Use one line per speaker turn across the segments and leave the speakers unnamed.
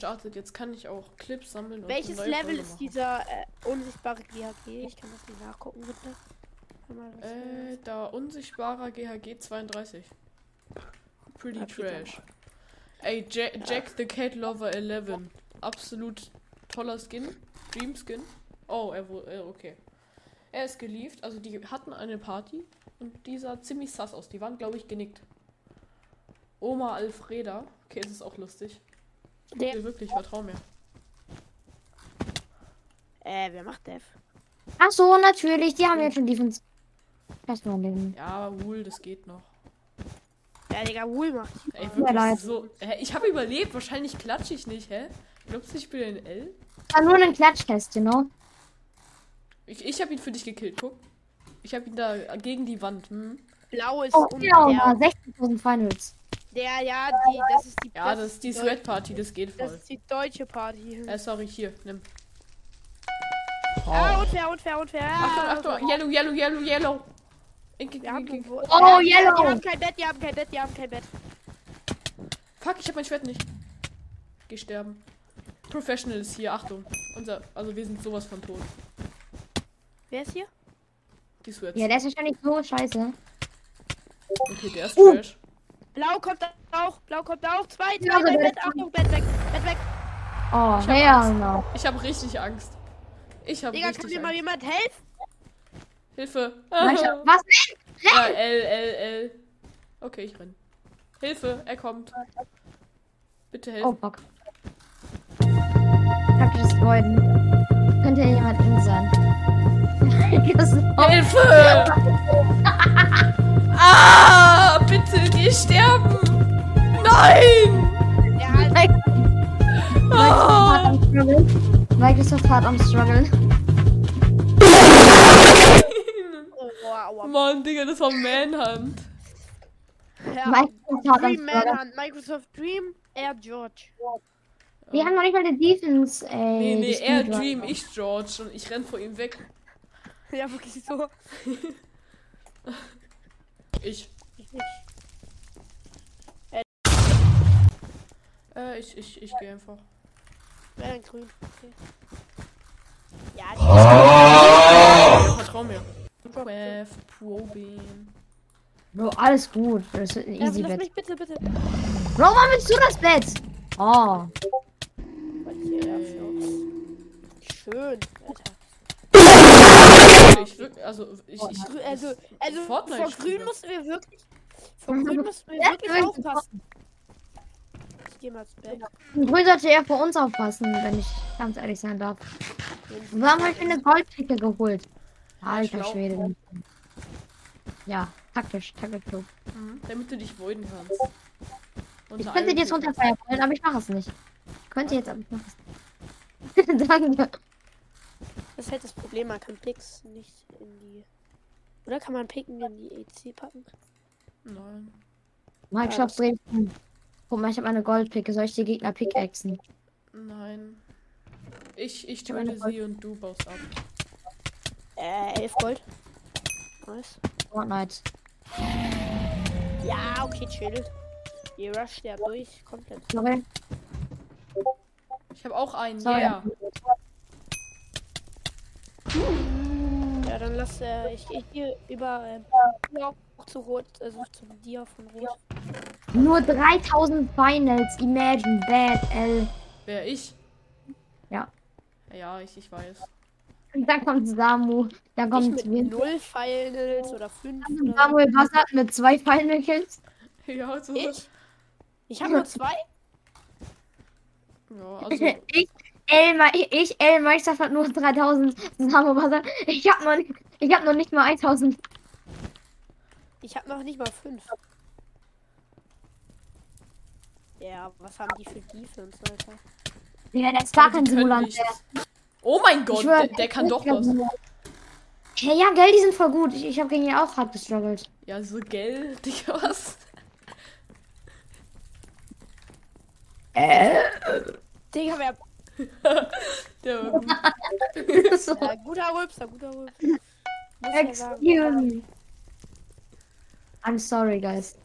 gestartet. Jetzt kann ich auch Clips sammeln.
Welches Level
Folge
ist
machen.
dieser äh, unsichtbare GHG? Ich kann das nicht nachgucken, bitte.
Äh, da unsichtbarer GHG 32. Pretty trash. Ey, Ja- Jack the Cat Lover 11. Absolut toller Skin. Dream Skin. Oh, er wurde. Äh, okay. Er ist gelieft. Also, die hatten eine Party. Und die sah ziemlich sass aus. Die waren, glaube ich, genickt. Oma Alfreda. Okay, es ist auch lustig.
Der,
Nee, wirklich, vertrau mir.
äh, wer macht Dev?
Ach so, natürlich. Die haben jetzt schon Defense. Ding.
Ja, wohl, das geht noch.
Ja, Digga, Wool macht.
Ey,
Ja,
wirklich so. Hä, ich habe überlebt. Wahrscheinlich klatsche ich nicht, hä? Glaubst du, ich bin ein L?
War nur ein Klatschtest, you know?
Ich, ich habe ihn für dich gekillt, guck. Ich habe ihn da gegen die Wand. Hm?
Blau ist
Oh, genau,
der,
mal 16.000 Finals.
Der, ja, die, das ist die.
Ja, das ist die Sweat Party, das geht
Das
voll.
ist die deutsche Party.
Äh, sorry, hier, nimm.
Ah, unfair, unfair, unfair.
Achtung,
Ah,
Achtung, yellow, yellow, yellow, yellow. Ink, ink, ink, ink.
oh,
Oh,
Die
yellow.
haben kein Bett, die haben kein Bett, die haben kein Bett.
Fuck, ich hab mein Schwert nicht. Geh sterben. Professional ist hier, Achtung. Unser, also wir sind sowas von tot.
Wer ist hier?
Die Sweats.
Ja, der ist wahrscheinlich so scheiße.
Okay, der ist
Uh.
trash.
Blau kommt auch, blau kommt auch. Zwei, zwei,
Ja,
Bett,
ist-
Achtung, Bett weg, Bett weg.
Oh,
Ich hab Angst.
genau.
Ich habe richtig Angst. Ich habe
Digga, kann
richtig
mir mal jemand helfen?
Hilfe.
Manche- Was?
Ja, L, L, L. Okay, ich renn. Hilfe, er kommt. Bitte helfen.
Oh, fuck. Taktisches Voiden. Könnte ja jemand eng sein.
Hilfe! ah, die sterben! Nein!
Der hat,
Microsoft hart am Struggle.
Oh.
Mann, Digga, das war Manhunt.
Ja,
Microsoft hart am
Dream. Manhunt, Microsoft Dream, Air George.
Wir haben noch nicht mal die Defense, ey.
Nee, nee,
die
er. Dream, ich George und ich renn vor ihm weg.
Ja, wirklich so.
Ich.
Ich nicht.
Äh, ich, ich, ich gehe einfach.
Wer denn grün? Okay. Ja,
Ja, vertrau mir. Craft, Probing.
Bro, alles gut. Das ist ein
ja,
easy
lass
Bett.
mich bitte, bitte.
Bro, wann willst du das Bett? Oh.
Ja. Schön, Alter.
Ich wirklich, also, ich, ich,
Also, also
Fortnite
vor grün mussten wir wirklich. Vor grün mussten wir
Ja,
wirklich
wirklich.
aufpassen. Ich geh mal ins Bett.
Grün sollte eher vor uns aufpassen, wenn ich ganz ehrlich sein darf. Warum habe ich mir eine Goldpicke geholt? Alter. Schwede. Ja, taktisch, taktisch klug.
Mhm, damit du dich voiden kannst.
Ich
Unter
könnte
allen
dir jetzt runterfallen, aber ich mache es nicht. Ich könnte jetzt, aber ich mache es nicht. Danke.
Das ist halt das Problem, man kann Picks nicht in die. Oder kann man Picken in die EC packen?
Nein.
Microsoft Dresden. Guck mal, ich habe eine Goldpicke. Soll ich die Gegner pickaxen?
Nein. Ich, ich töte sie und du baust ab.
Äh, 11 Gold. Nice.
Fortnite.
Ja, okay, chill. Ihr rusht ja durch, komplett.
Sorry.
Ich habe auch einen,
Sorry.
yeah.
Ja, dann lass äh, ich gehe hier über ähm, ja, auch zu Rot, also zu dir von Rot.
Nur 3000 Finals. Imagine Bad L.
Wer ich?
Ja.
Ja, ich, ich weiß.
Und dann kommt Samu. Da
Ich
kommt
mit
Win.
0 Finals oder 5 oder
Samuel Bassert mit zwei Final Kills.
Ja, so.
Ich? Ich habe nur zwei?
Ja, also.
Ich, El, Ma- ich, El Meisterschaft hat nur 3000. Samu Bassert. Ich hab noch nicht, ich hab noch nicht mal 1000.
Ich habe noch nicht mal 5. Ja, was haben die für Defense, Alter?
Ja, das ist gar kein Simulant.
Oh mein Gott, der, der kann doch was.
Ja, ja, gell, die sind voll gut. Ich, ich habe gegen die auch hart gestruggelt.
Ja, so gell, Digga, was?
Digga, wer.
Der war gut.
so,
Ja, guter Rülpser, guter Rülpser.
Excuse me. I'm sorry, guys.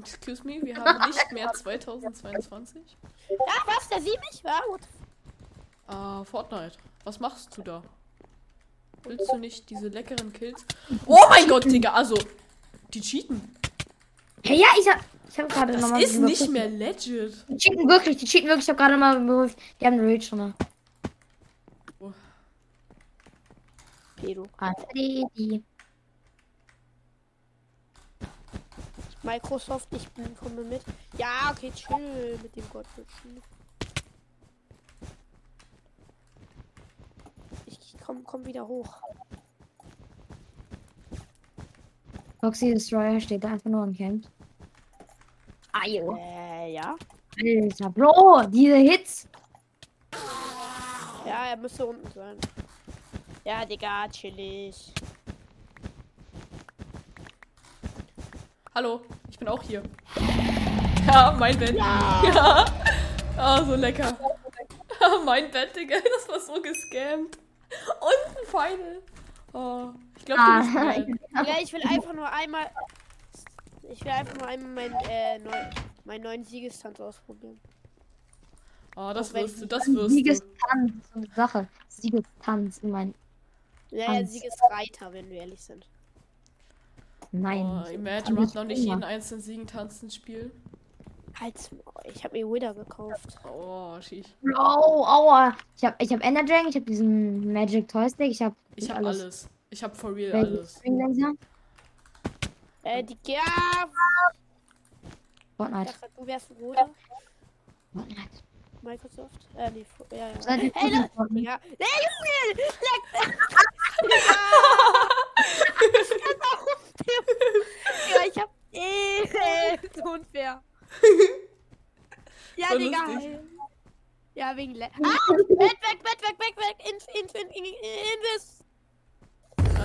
Excuse me, wir haben nicht mehr 2022.
Ja, was? Der sieht mich? Ja, gut.
Ah, Fortnite. Was machst du da? Willst du nicht diese leckeren Kills? Oh mein Gott, Digga, also. Die cheaten.
Hey, ja, ich hab, ich hab gerade
Das
nochmal.
ist nicht mehr legit.
Die cheaten wirklich, die cheaten wirklich. Ich hab gerade mal bewusst. Die haben Rage schon.
Pedo.
Alter, die, die.
Microsoft, ich bin, komme mit. Ja, okay, chill mit dem Gottwitschen. Ich komm, komm wieder hoch.
Foxy Destroyer steht da einfach nur und campt. Ayo.
Äh, ja.
Alter, Bro, diese Hits.
Ja, er müsste unten sein. Ja, Digga, chillig.
Hallo, ich bin auch hier. Ja, mein Bett. Ja. Ah, so lecker. mein Bett, Digga, das war so gescammt. Und ein Final. Oh, ich glaube, du bist
Ah.
Ja, ich will einfach nur einmal. Ich will einfach nur einmal meinen äh, neu, meinen neuen Siegestanz ausprobieren.
Oh, das wirst du, das wirst du.
Siegestanz, so eine Sache. Siegestanz, ich mein.
Naja,
Tanz.
Siegesreiter, wenn wir ehrlich sind.
Nein.
Oh, Imagine macht noch nicht jeden einzelnen Siegen tanzen Spiel.
Halt's ich habe mir Wither gekauft.
Oh, schief.
Bro, aua. Ich hab, ich hab Ender Dragon, ich hab diesen Magic Toy Stick, ich hab.
Ich habe alles. Ich habe for real alles.
Äh, die ja, ich
Fortnite.
dachte, du wärst ein Bruder.
Fortnite.
Microsoft. Äh, nee, ja, ja.
Seid ihr
Hey, Leute, ja. Nee, Junge! Leck! ja, ich hab. Äh, so unfair. Ja,
So
Digga.
lustig.
Ja, wegen Le Ah! Weg, weg, weg, weg, weg, weg! Inf, inf, inf, inf, invis!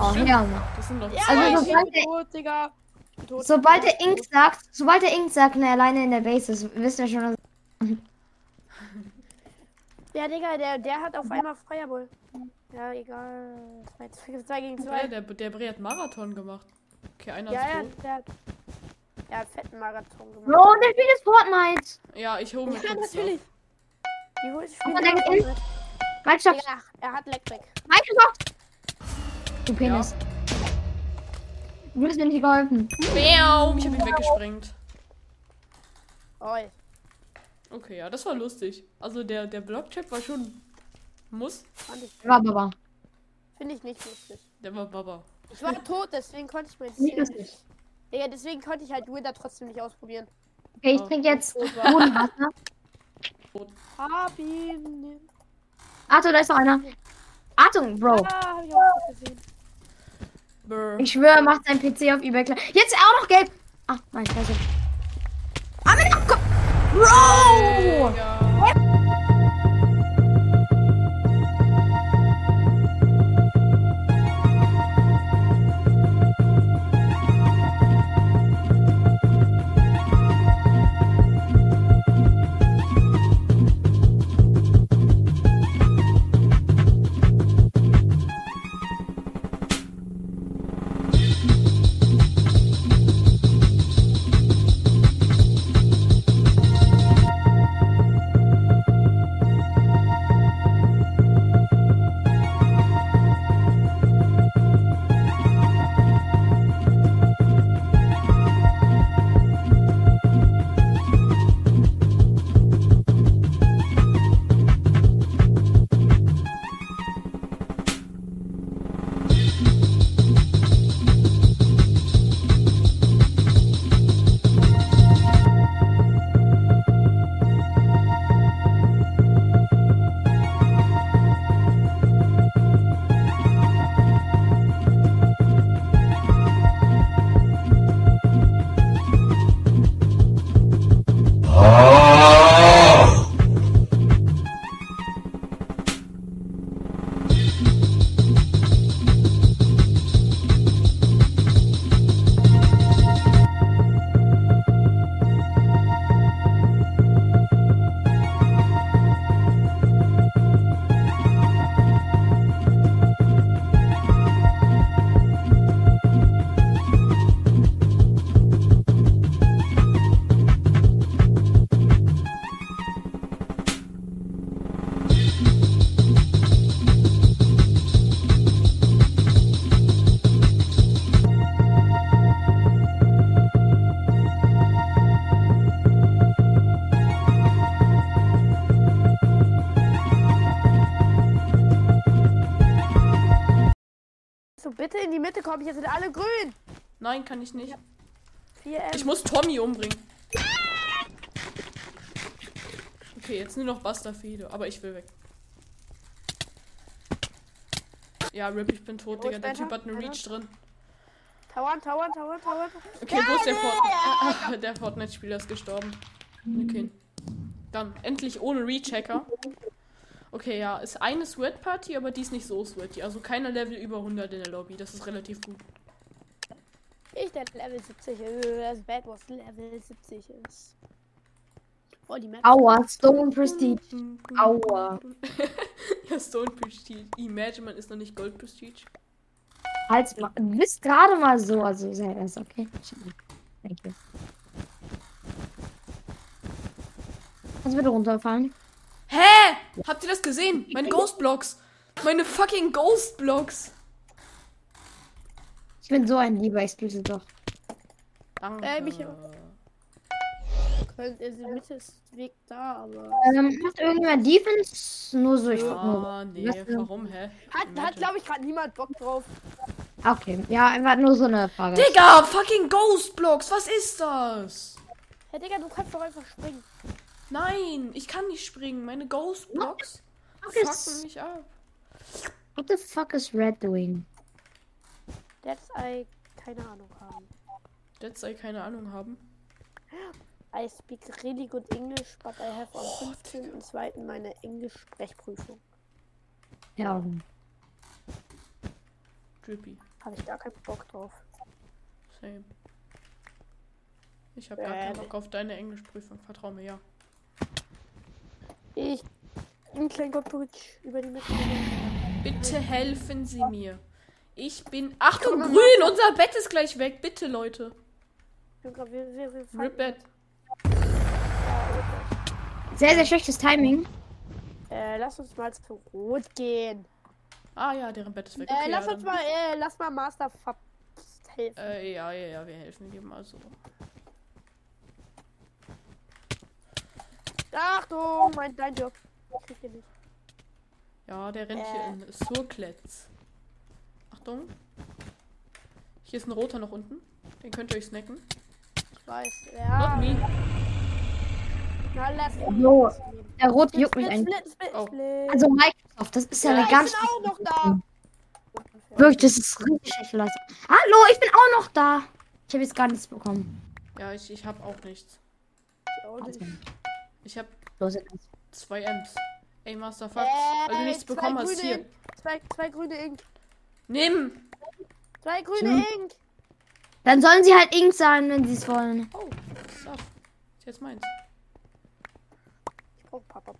Oh, ja.
Das sind noch
Ja,
Also,
ich
sobald
bin
der-
tot, Digga. Ich bin tot.
Sobald der Ink
tot.
sagt, sobald der Ink sagt, ne, alleine in der Base ist, wisst ihr schon, dass
Ja, Digga, der, der hat auf einmal Feuerball. Ja, egal. 2 gegen 2.
Ja, der, der Bre hat Marathon gemacht. Okay, einer
Ja,
ist
ja,
tot.
der hat. Er hat fetten Marathon gemacht.
Bro, der spielt jetzt Fortnite.
Ja, ich hole mir
Ja,
kurz
natürlich. Die holt spielt
der
Marathon
geht
mit.
Microsoft,
Digga, er hat Leckback.
Microsoft. Du Penis. Du hast mir nicht geholfen.
Miau, ich habe ihn weggesprengt.
Oi.
Okay, ja, das war lustig. Also der, der Blockchip war schon. Muss.
Fand ich.
War Baba.
Finde ich nicht lustig.
Der war Baba.
Ich war tot, deswegen konnte ich mein
Nicht
Ziel
lustig.
nicht. Digga, deswegen konnte ich halt Wither trotzdem nicht ausprobieren.
Okay, ich
Oh.
trinke jetzt. Bodenwasser.
Hab ihn.
Achtung, da ist noch einer. Achtung, Bro.
Ah, hab ich auch nicht gesehen.
Brr.
Ich schwöre, macht sein PC auf eBay klar. Jetzt auch noch gelb. Ach, mein Scheiße. Ah, mit komm. Bro!
Digga.
Bitte in die Mitte kommen, hier sind alle grün.
Nein, kann ich nicht.
4 M.
Ich muss Tommy umbringen. Okay, jetzt nur noch Bastafide, aber ich will weg. Ja, Rip, ich bin tot, Digga. Der? Typ hat eine
Einer?
Reach drin.
Tauern, Tauern, Tauern, Tauern.
Okay, wo ist der Fortnite? der Fortnite-Spieler ist gestorben. Okay. Dann, endlich ohne Rechecker. Okay, ja, ist eine Sweat Party, aber die ist nicht so sweaty. Also keine Level über 100 in der Lobby. Das ist relativ gut.
Ich der Level 70, äh, das Bad Wars Level 70 ist. Oh, die Map.
Aua, Stone Prestige. Aua.
ja, Stone Prestige. Imagine, man ist noch nicht Gold Prestige.
Halt's mal. Du bist gerade mal so, also sehr das okay. Thank you. Kannst du bitte runterfallen?
Hä? Habt ihr das gesehen? Meine Ghost Blocks. Meine fucking Ghost Blocks.
Ich bin so ein lieber doch.
Danke.
Äh, mich- Könnt- also, Mitte ist Weg da, aber.
Ähm, macht irgendjemand Defense? Nur so, ich guck nur.
Ah, nee,
Was denn?
warum, hä?
Hat, hat glaube ich, gerade niemand Bock drauf.
Okay, ja, einfach nur so eine Frage.
Digga, fucking Ghost Blocks, was ist das?
Hey, Digga, du kannst doch einfach springen.
Nein, ich kann nicht springen. Meine Ghost Blocks
Fuck
fucken mich ab.
what the fuck is Red doing?
That's I keine Ahnung haben.
Dead sei keine Ahnung haben.
I speak really good English, but I have am 15.02. meine Englisch-Sprechprüfung.
Ja,
Drippy.
Habe ich gar keinen Bock drauf.
Same. Ich habe gar keinen Bock auf deine Englischprüfung. Vertrau mir, ja.
Ich. Ein kleiner Gottbrüch über die Mitte.
Bitte helfen Sie mir. Ich bin. Achtung,
Komm,
grün! Unser Bett ist gleich weg. Bitte, Leute.
Wir, wir, wir, wir
Rip Bett.
sehr, sehr schlechtes Timing.
Äh, lass uns mal zu Rot gehen.
Ah ja, deren Bett ist weg.
Äh,
Okay,
lass
ja,
uns mal, äh, lass mal Master helfen.
Äh, ja, ja, ja, wir helfen dir mal so.
Achtung, mein dein Job. Ich nicht.
Ja, der rennt
Äh.
hier in Surklets. Achtung. Hier ist ein roter noch unten. Den könnt ihr euch snacken.
Ich weiß.
Not
Ja.
me.
Na, lass
Jo, Der rote juckt mich
Split,
eigentlich.
split, split,
Oh.
Also Microsoft, das ist ja,
ja,
eine
ich
ganz.
bin auch noch da.
Wirklich, das ist richtig Leistung. Hallo, ich bin auch noch da. Ich habe jetzt gar nichts bekommen.
Ja, ich, ich hab auch nichts.
Ich auch nicht.
Ich hab
Los jetzt.
zwei M's. Ey, Master Fuck.
Äh,
weil du nichts bekommen hast. Hier.
Ink. Zwei, zwei grüne Ink.
Nimm!
Zwei grüne
Hm.
Ink.
Dann sollen sie halt Ink sein, wenn sie es wollen.
Oh, das? Ist jetzt meins.
Ich brauch Papa.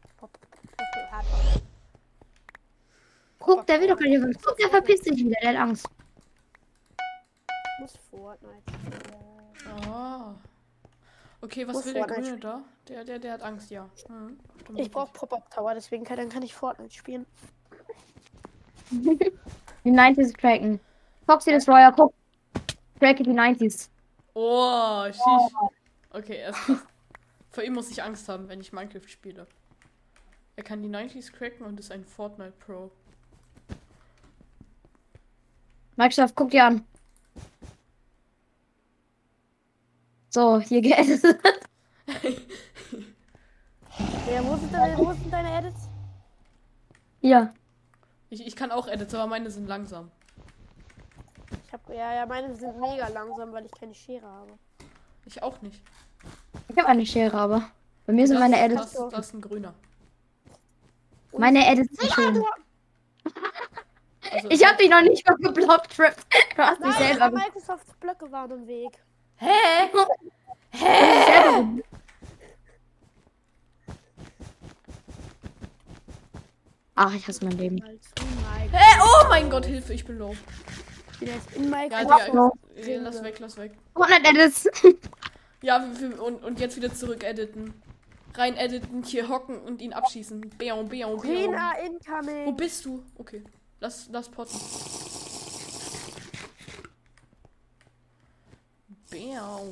Guck, der will doch gar nicht. Guck, der verpisst sich wieder. Der hat Angst.
Muss Fortnite. spielen.
Okay, was
Muss
will der
Fortnite
Grüne da? Der, der, der hat Angst, ja. Mhm.
Ich brauch Pop-Up Tower, deswegen kann, dann kann ich Fortnite spielen.
Die 90s tracken. Foxy Destroyer, guck. Tracke die 90s.
Oh, sheesh. Okay, er ist krass. Vor ihm muss ich Angst haben, wenn ich Minecraft spiele. Er kann die 90s cracken und ist ein Fortnite Pro.
Microsoft, guck dir an. So, hier geeditet.
Ja, wo sind, deine, wo sind deine Edits?
Hier.
Ich, ich kann auch Edits, aber meine sind langsam.
Ich hab, ja, ja, meine sind mega langsam, weil ich keine Schere habe.
Ich auch nicht.
Ich habe eine Schere, aber. Bei mir sind
Das-
meine Edits.
Das, das ist ein grüner.
Meine Edits sind
Ja,
schön.
Also,
Ich habe dich noch nicht mal geblockt, Trip. Du hast dich
nein,
selber
aber
ge-
Microsofts Blöcke waren im Weg.
Hä?
ge- Ach, ich hasse mein Leben.
Hä? Oh mein Gott, Hilfe, ich bin low.
Ich bin jetzt in
Ja,
Microsoft.
Digga, äh, lass weg, lass weg.
100 Edits.
Ja, und, und jetzt wieder zurück editen. Rein editen, hier hocken und ihn abschießen. Beau, beau, beau.
Rena
Wo
incoming.
bist du? Okay. Lass, lass potten. Beau.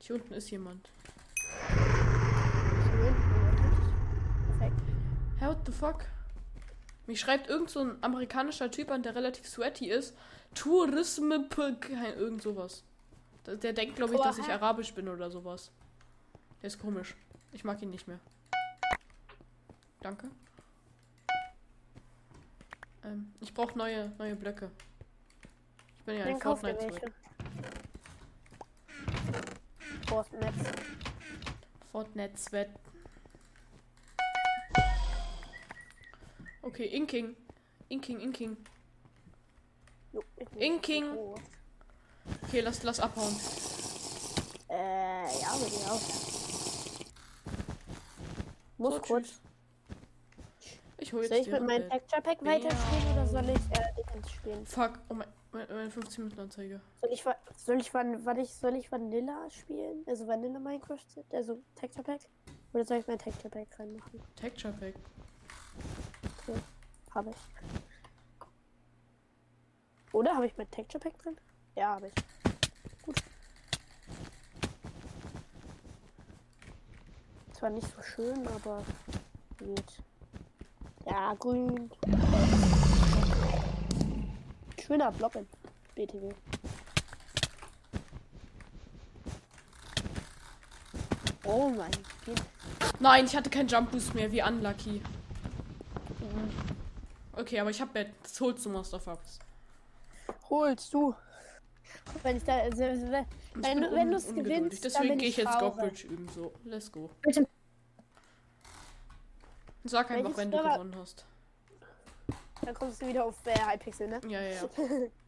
Hier unten ist jemand.
Perfekt.
Hä, what the fuck? Mich schreibt irgend so ein amerikanischer Typ an, der relativ sweaty ist. Tourisme, irgend sowas. Der, der denkt, glaube ich, dass ich arabisch bin oder sowas. Der ist komisch. Ich mag ihn nicht mehr. Danke. Ähm, ich brauche neue, neue Blöcke. Ich bin ja ein Fortnite
welche. Fortnite.
Fortnite Sweat. Okay, Inking. Inking, Inking.
Jo,
Inking. Okay, lass, lass abhauen.
Äh, ja, würde ich auch. Muss
So,
kurz.
tschüss. Ich hole jetzt
Soll ich mit meinem. Texture Pack weiterspielen oder soll ich äh, Dickens spielen?
Fuck, oh mein, mein, mein 15 Minuten Anzeige.
Soll ich, soll ich, warte, ich, soll ich Vanilla spielen? Also Vanilla Minecraft, also Texture Pack? Oder soll ich mein Texture Pack reinmachen?
Texture Pack.
Habe ich. Oder habe ich mein Texture Pack drin? Ja, habe ich. Gut. Zwar nicht so schön, aber geht. Ja, grün. Schöner Block in BTW. Oh mein Gott.
Nein, ich hatte keinen Jump Boost mehr, wie unlucky. Okay, aber ich habe jetzt holst du Master Fox.
Holst du. Wenn ich da. Also, wenn
Ich
wenn, wenn du es gewinnst, dann
Deswegen
bin
gehe
ich
jetzt. Gockbridge üben. So, let's go.
Bitte.
Sag einfach,
Welches
wenn du gewonnen hast.
Dann kommst du wieder auf äh, Hypixel, ne?
Ja, ja, ja.